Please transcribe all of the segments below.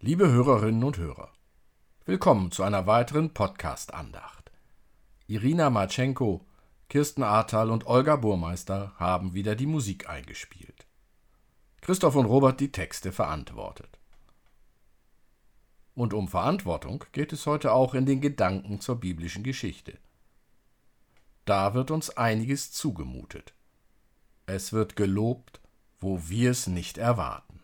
Liebe Hörerinnen und Hörer, willkommen zu einer weiteren Podcast-Andacht. Irina Marchenko, Kirsten Ahrtal und Olga Burmeister haben wieder die Musik eingespielt. Christoph und Robert die Texte verantwortet. Und um Verantwortung geht es heute auch in den Gedanken zur biblischen Geschichte. Da wird uns einiges zugemutet. Es wird gelobt, wo wir es nicht erwarten.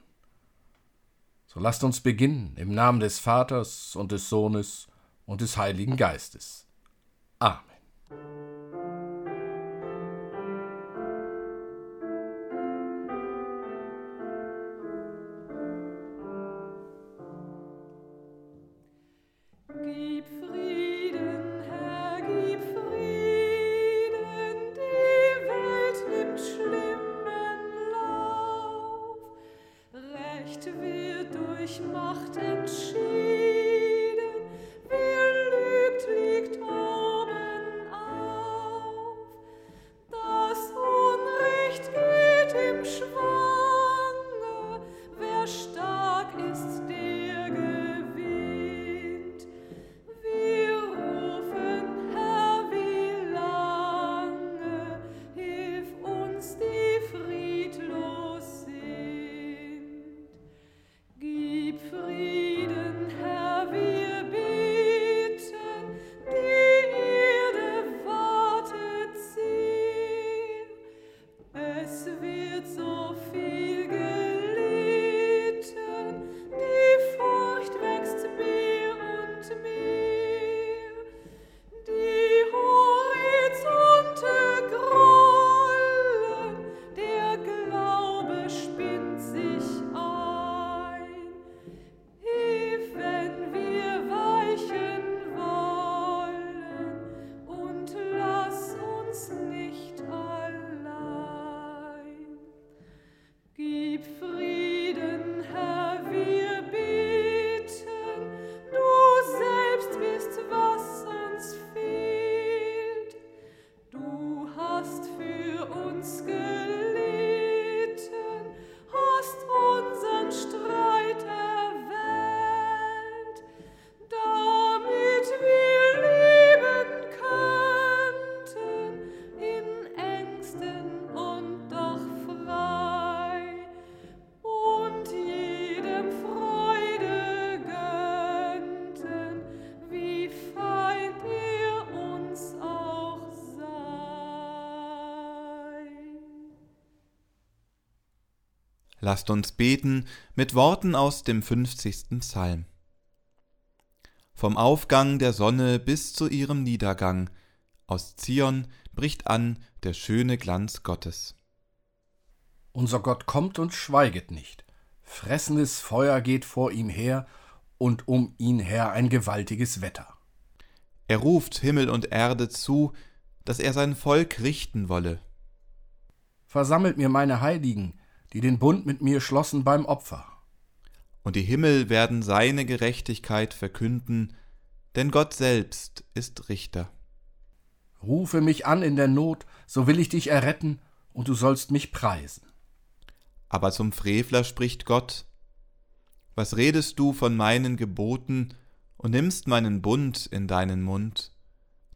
So lasst uns beginnen im Namen des Vaters und des Sohnes und des Heiligen Geistes. Amen. School. Lasst uns beten mit Worten aus dem 50. Psalm. Vom Aufgang der Sonne bis zu ihrem Niedergang, aus Zion bricht an der schöne Glanz Gottes. Unser Gott kommt und schweiget nicht. Fressendes Feuer geht vor ihm her und um ihn her ein gewaltiges Wetter. Er ruft Himmel und Erde zu, dass er sein Volk richten wolle. Versammelt mir meine Heiligen, die den Bund mit mir schlossen beim Opfer. Und die Himmel werden seine Gerechtigkeit verkünden, denn Gott selbst ist Richter. Rufe mich an in der Not, so will ich dich erretten, und du sollst mich preisen. Aber zum Frevler spricht Gott, Was redest du von meinen Geboten und nimmst meinen Bund in deinen Mund,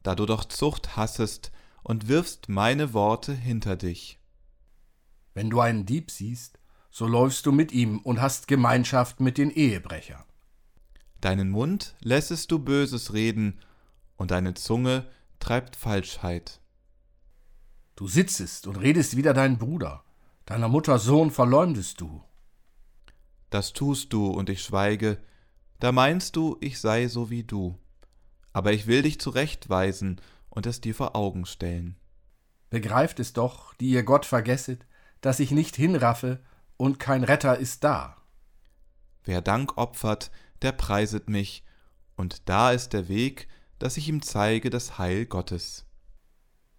da du doch Zucht hassest und wirfst meine Worte hinter dich? Wenn du einen Dieb siehst, so läufst du mit ihm und hast Gemeinschaft mit den Ehebrechern. Deinen Mund lässest du Böses reden, und deine Zunge treibt Falschheit. Du sitzest und redest wider deinen Bruder, deiner Mutter Sohn verleumdest du. Das tust du, und ich schweige, da meinst du, ich sei so wie du. Aber ich will dich zurechtweisen und es dir vor Augen stellen. Begreift es doch, die ihr Gott vergesset, dass ich nicht hinraffe, und kein Retter ist da. Wer Dank opfert, der preiset mich, und da ist der Weg, dass ich ihm zeige das Heil Gottes.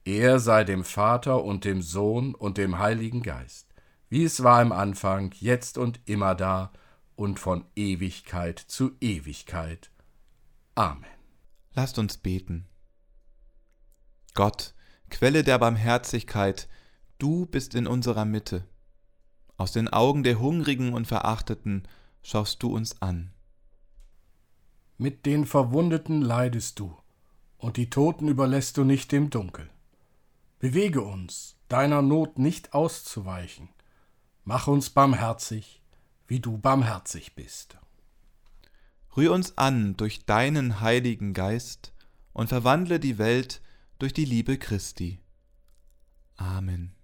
Er sei dem Vater und dem Sohn und dem Heiligen Geist, wie es war im Anfang, jetzt und immer da und von Ewigkeit zu Ewigkeit. Amen. Lasst uns beten. Gott, Quelle der Barmherzigkeit, Du bist in unserer Mitte. Aus den Augen der Hungrigen und Verachteten schaust du uns an. Mit den Verwundeten leidest du, und die Toten überlässt du nicht dem Dunkel. Bewege uns, deiner Not nicht auszuweichen. Mach uns barmherzig, wie du barmherzig bist. Rühr uns an durch deinen Heiligen Geist und verwandle die Welt durch die Liebe Christi. Amen.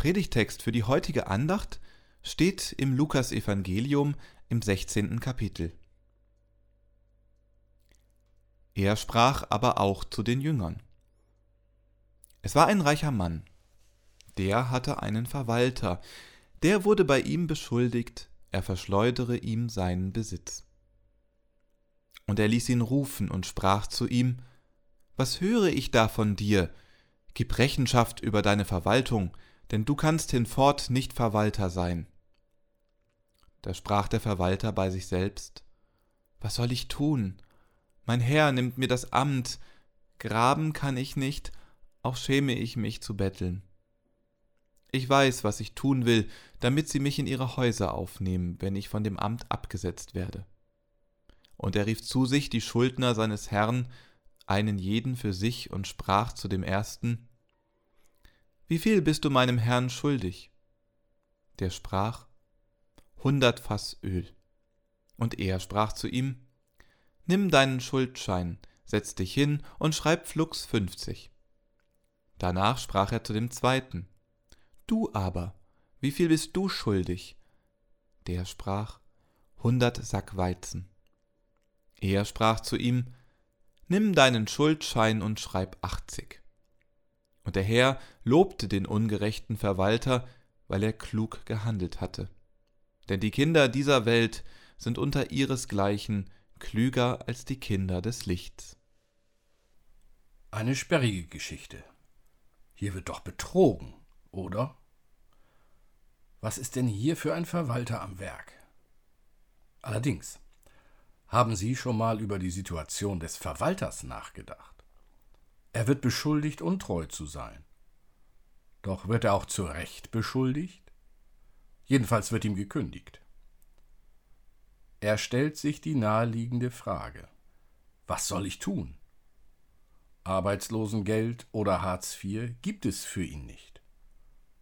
Predigtext für die heutige Andacht steht im Lukasevangelium im 16. Kapitel. Er sprach aber auch zu den Jüngern. Es war ein reicher Mann, der hatte einen Verwalter, der wurde bei ihm beschuldigt, er verschleudere ihm seinen Besitz. Und er ließ ihn rufen und sprach zu ihm, Was höre ich da von dir? Gib Rechenschaft über deine Verwaltung, denn du kannst hinfort nicht Verwalter sein. Da sprach der Verwalter bei sich selbst, Was soll ich tun? Mein Herr nimmt mir das Amt, graben kann ich nicht, auch schäme ich mich zu betteln. Ich weiß, was ich tun will, damit sie mich in ihre Häuser aufnehmen, wenn ich von dem Amt abgesetzt werde. Und er rief zu sich die Schuldner seines Herrn, einen jeden für sich, und sprach zu dem ersten, wie viel bist du meinem Herrn schuldig? Der sprach, hundert Fass Öl. Und er sprach zu ihm, Nimm deinen Schuldschein, setz dich hin und schreib flugs fünfzig. Danach sprach er zu dem zweiten, Du aber, wie viel bist du schuldig? Der sprach, hundert Sack Weizen. Er sprach zu ihm, Nimm deinen Schuldschein und schreib achtzig. Und der Herr lobte den ungerechten Verwalter, weil er klug gehandelt hatte. Denn die Kinder dieser Welt sind unter ihresgleichen klüger als die Kinder des Lichts. Eine sperrige Geschichte. Hier wird doch betrogen, oder? Was ist denn hier für ein Verwalter am Werk? Allerdings, haben Sie schon mal über die Situation des Verwalters nachgedacht? Er wird beschuldigt, untreu zu sein. Doch wird er auch zu Recht beschuldigt? Jedenfalls wird ihm gekündigt. Er stellt sich die naheliegende Frage Was soll ich tun? Arbeitslosengeld oder Hartz IV gibt es für ihn nicht.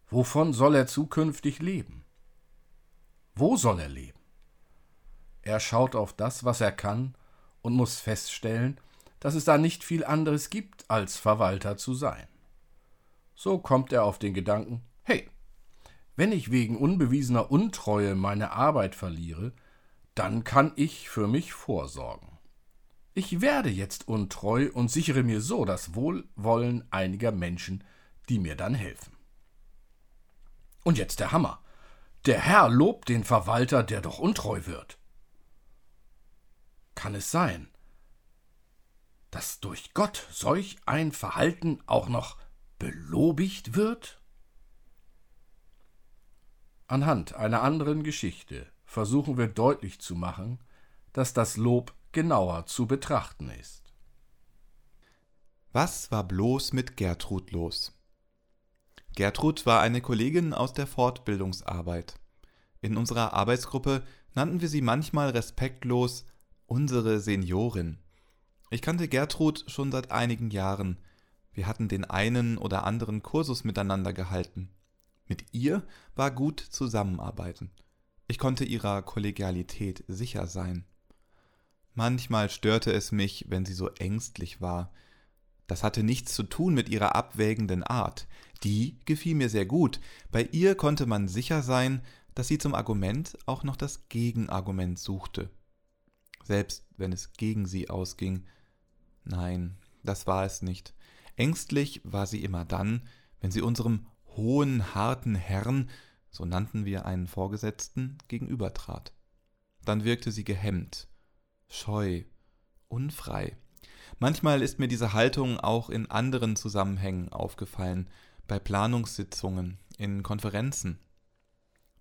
Wovon soll er zukünftig leben? Wo soll er leben? Er schaut auf das, was er kann, und muss feststellen, dass es da nicht viel anderes gibt, als Verwalter zu sein. So kommt er auf den Gedanken, hey, wenn ich wegen unbewiesener Untreue meine Arbeit verliere, dann kann ich für mich vorsorgen. Ich werde jetzt untreu und sichere mir so das Wohlwollen einiger Menschen, die mir dann helfen. Und jetzt der Hammer. Der Herr lobt den Verwalter, der doch untreu wird. Kann es sein, dass durch Gott solch ein Verhalten auch noch belobigt wird? Anhand einer anderen Geschichte versuchen wir deutlich zu machen, dass das Lob genauer zu betrachten ist. Was war bloß mit Gertrud los? Gertrud war eine Kollegin aus der Fortbildungsarbeit. In unserer Arbeitsgruppe nannten wir sie manchmal respektlos unsere Seniorin. Ich kannte Gertrud schon seit einigen Jahren. Wir hatten den einen oder anderen Kursus miteinander gehalten. Mit ihr war gut zusammenarbeiten. Ich konnte ihrer Kollegialität sicher sein. Manchmal störte es mich, wenn sie so ängstlich war. Das hatte nichts zu tun mit ihrer abwägenden Art. Die gefiel mir sehr gut. Bei ihr konnte man sicher sein, dass sie zum Argument auch noch das Gegenargument suchte. Selbst wenn es gegen sie ausging. Nein, das war es nicht. Ängstlich war sie immer dann, wenn sie unserem hohen, harten Herrn, so nannten wir einen Vorgesetzten, gegenübertrat. Dann wirkte sie gehemmt, scheu, unfrei. Manchmal ist mir diese Haltung auch in anderen Zusammenhängen aufgefallen, bei Planungssitzungen, in Konferenzen.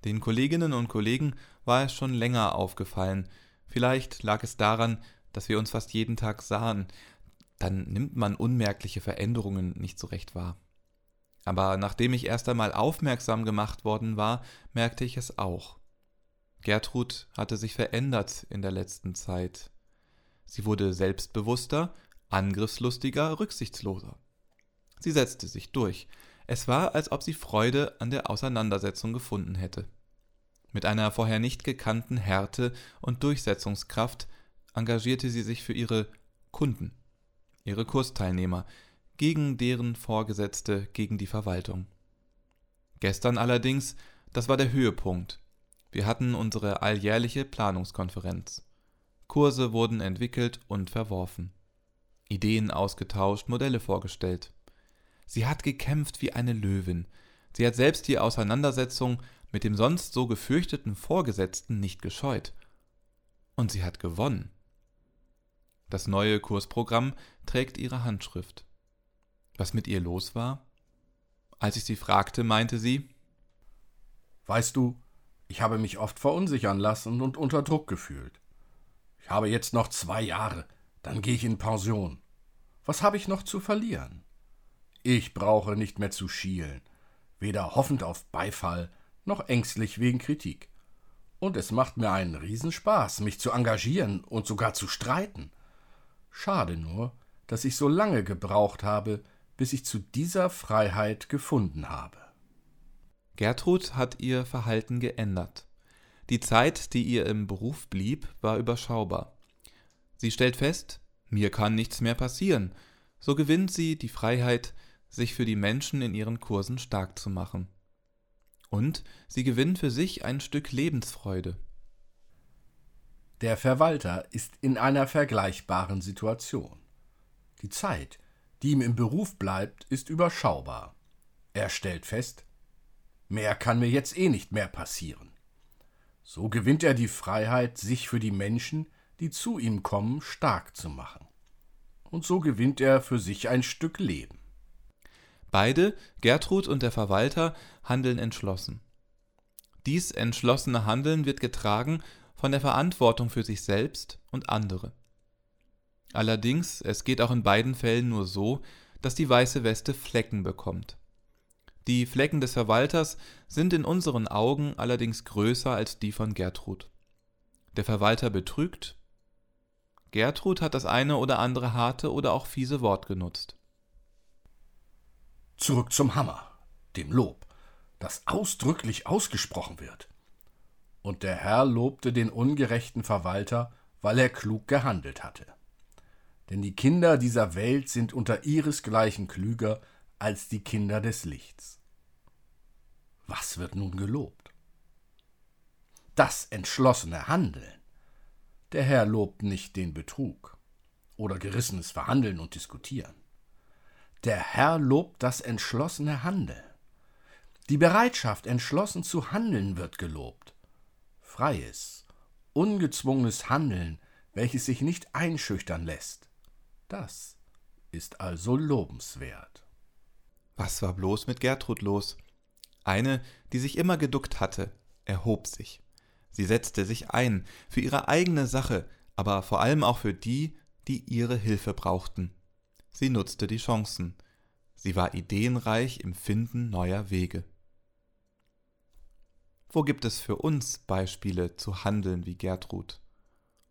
Den Kolleginnen und Kollegen war es schon länger aufgefallen, vielleicht lag es daran, dass wir uns fast jeden Tag sahen, dann nimmt man unmerkliche Veränderungen nicht so recht wahr. Aber nachdem ich erst einmal aufmerksam gemacht worden war, merkte ich es auch. Gertrud hatte sich verändert in der letzten Zeit. Sie wurde selbstbewusster, angriffslustiger, rücksichtsloser. Sie setzte sich durch. Es war, als ob sie Freude an der Auseinandersetzung gefunden hätte. Mit einer vorher nicht gekannten Härte und Durchsetzungskraft engagierte sie sich für ihre Kunden, ihre Kursteilnehmer, gegen deren Vorgesetzte, gegen die Verwaltung. Gestern allerdings, das war der Höhepunkt. Wir hatten unsere alljährliche Planungskonferenz. Kurse wurden entwickelt und verworfen. Ideen ausgetauscht, Modelle vorgestellt. Sie hat gekämpft wie eine Löwin. Sie hat selbst die Auseinandersetzung mit dem sonst so gefürchteten Vorgesetzten nicht gescheut. Und sie hat gewonnen. Das neue Kursprogramm trägt ihre Handschrift. Was mit ihr los war? Als ich sie fragte, meinte sie Weißt du, ich habe mich oft verunsichern lassen und unter Druck gefühlt. Ich habe jetzt noch zwei Jahre, dann gehe ich in Pension. Was habe ich noch zu verlieren? Ich brauche nicht mehr zu schielen, weder hoffend auf Beifall noch ängstlich wegen Kritik. Und es macht mir einen Riesenspaß, mich zu engagieren und sogar zu streiten. Schade nur, dass ich so lange gebraucht habe, bis ich zu dieser Freiheit gefunden habe. Gertrud hat ihr Verhalten geändert. Die Zeit, die ihr im Beruf blieb, war überschaubar. Sie stellt fest, mir kann nichts mehr passieren. So gewinnt sie die Freiheit, sich für die Menschen in ihren Kursen stark zu machen. Und sie gewinnt für sich ein Stück Lebensfreude. Der Verwalter ist in einer vergleichbaren Situation. Die Zeit, die ihm im Beruf bleibt, ist überschaubar. Er stellt fest, mehr kann mir jetzt eh nicht mehr passieren. So gewinnt er die Freiheit, sich für die Menschen, die zu ihm kommen, stark zu machen. Und so gewinnt er für sich ein Stück Leben. Beide, Gertrud und der Verwalter, handeln entschlossen. Dies entschlossene Handeln wird getragen von der Verantwortung für sich selbst und andere. Allerdings, es geht auch in beiden Fällen nur so, dass die weiße Weste Flecken bekommt. Die Flecken des Verwalters sind in unseren Augen allerdings größer als die von Gertrud. Der Verwalter betrügt. Gertrud hat das eine oder andere harte oder auch fiese Wort genutzt. Zurück zum Hammer, dem Lob, das ausdrücklich ausgesprochen wird. Und der Herr lobte den ungerechten Verwalter, weil er klug gehandelt hatte. Denn die Kinder dieser Welt sind unter ihresgleichen klüger als die Kinder des Lichts. Was wird nun gelobt? Das entschlossene Handeln. Der Herr lobt nicht den Betrug oder gerissenes Verhandeln und Diskutieren. Der Herr lobt das entschlossene Handeln. Die Bereitschaft, entschlossen zu handeln, wird gelobt freies, ungezwungenes Handeln, welches sich nicht einschüchtern lässt. Das ist also lobenswert. Was war bloß mit Gertrud los? Eine, die sich immer geduckt hatte, erhob sich. Sie setzte sich ein, für ihre eigene Sache, aber vor allem auch für die, die ihre Hilfe brauchten. Sie nutzte die Chancen. Sie war ideenreich im Finden neuer Wege. Wo gibt es für uns Beispiele zu handeln wie Gertrud?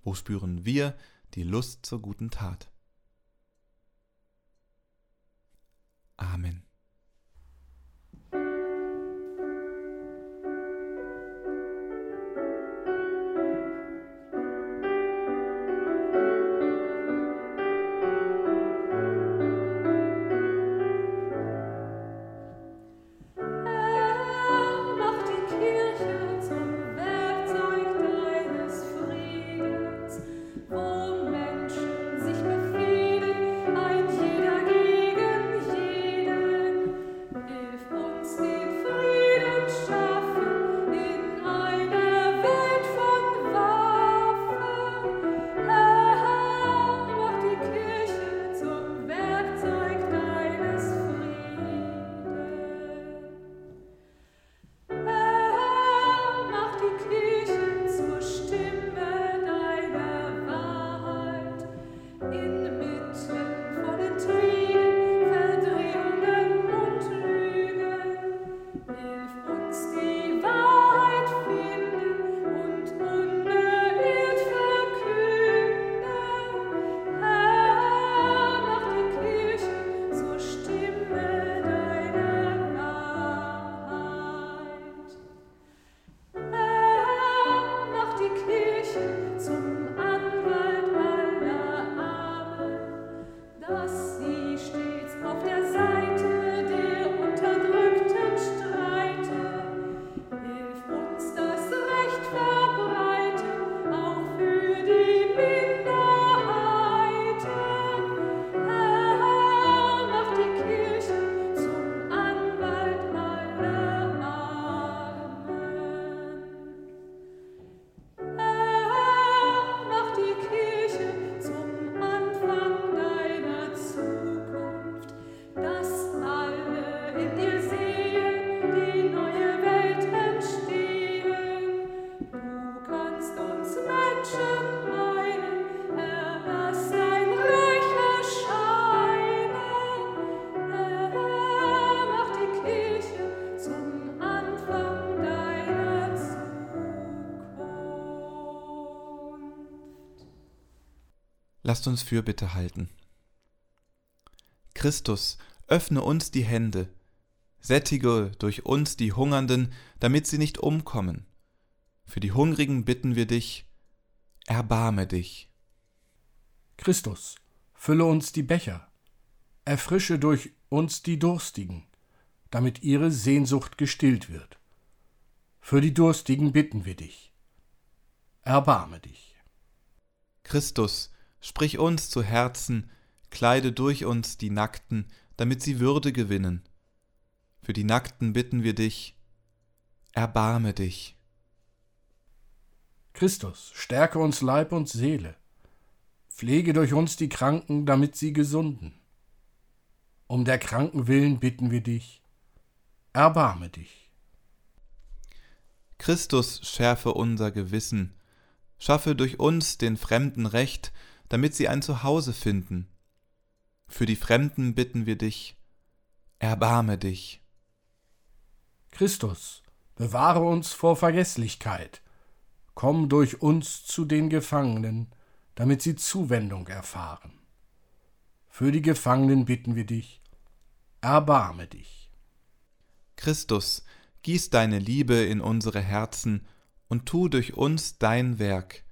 Wo spüren wir die Lust zur guten Tat? Amen. Lasst uns Fürbitte halten. Christus, öffne uns die Hände, sättige durch uns die Hungernden, damit sie nicht umkommen. Für die Hungrigen bitten wir dich, erbarme dich. Christus, fülle uns die Becher, erfrische durch uns die Durstigen, damit ihre Sehnsucht gestillt wird. Für die Durstigen bitten wir dich, erbarme dich. Christus, Sprich uns zu Herzen, kleide durch uns die Nackten, damit sie Würde gewinnen. Für die Nackten bitten wir dich, erbarme dich. Christus, stärke uns Leib und Seele, pflege durch uns die Kranken, damit sie gesunden. Um der Kranken willen bitten wir dich, erbarme dich. Christus schärfe unser Gewissen, schaffe durch uns den Fremden Recht, damit sie ein Zuhause finden. Für die Fremden bitten wir dich, erbarme dich. Christus, bewahre uns vor Vergeßlichkeit, komm durch uns zu den Gefangenen, damit sie Zuwendung erfahren. Für die Gefangenen bitten wir dich, erbarme dich. Christus, gieß deine Liebe in unsere Herzen und tu durch uns dein Werk,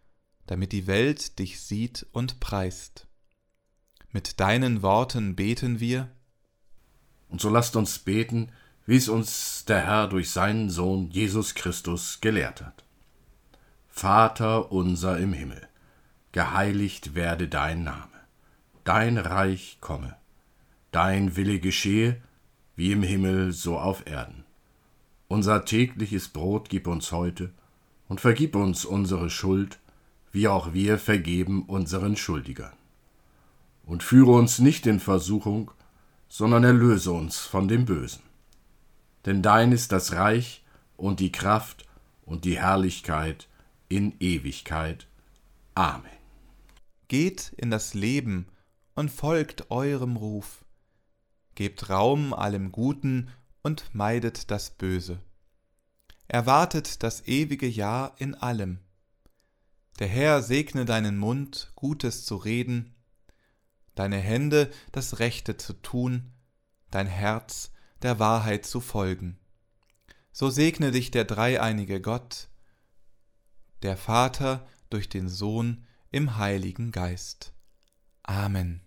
damit die Welt dich sieht und preist. Mit deinen Worten beten wir. Und so lasst uns beten, wie es uns der Herr durch seinen Sohn Jesus Christus gelehrt hat. Vater unser im Himmel, geheiligt werde dein Name, dein Reich komme, dein Wille geschehe, wie im Himmel so auf Erden. Unser tägliches Brot gib uns heute und vergib uns unsere Schuld, wie auch wir vergeben unseren Schuldigern. und führe uns nicht in Versuchung, sondern erlöse uns von dem Bösen. Denn dein ist das Reich und die Kraft und die Herrlichkeit in Ewigkeit. Amen. Geht in das Leben und folgt eurem Ruf. Gebt Raum allem Guten und meidet das Böse. Erwartet das ewige Ja in allem. Der Herr segne deinen Mund, Gutes zu reden, deine Hände das Rechte zu tun, dein Herz der Wahrheit zu folgen. So segne dich der dreieinige Gott, der Vater durch den Sohn im Heiligen Geist. Amen.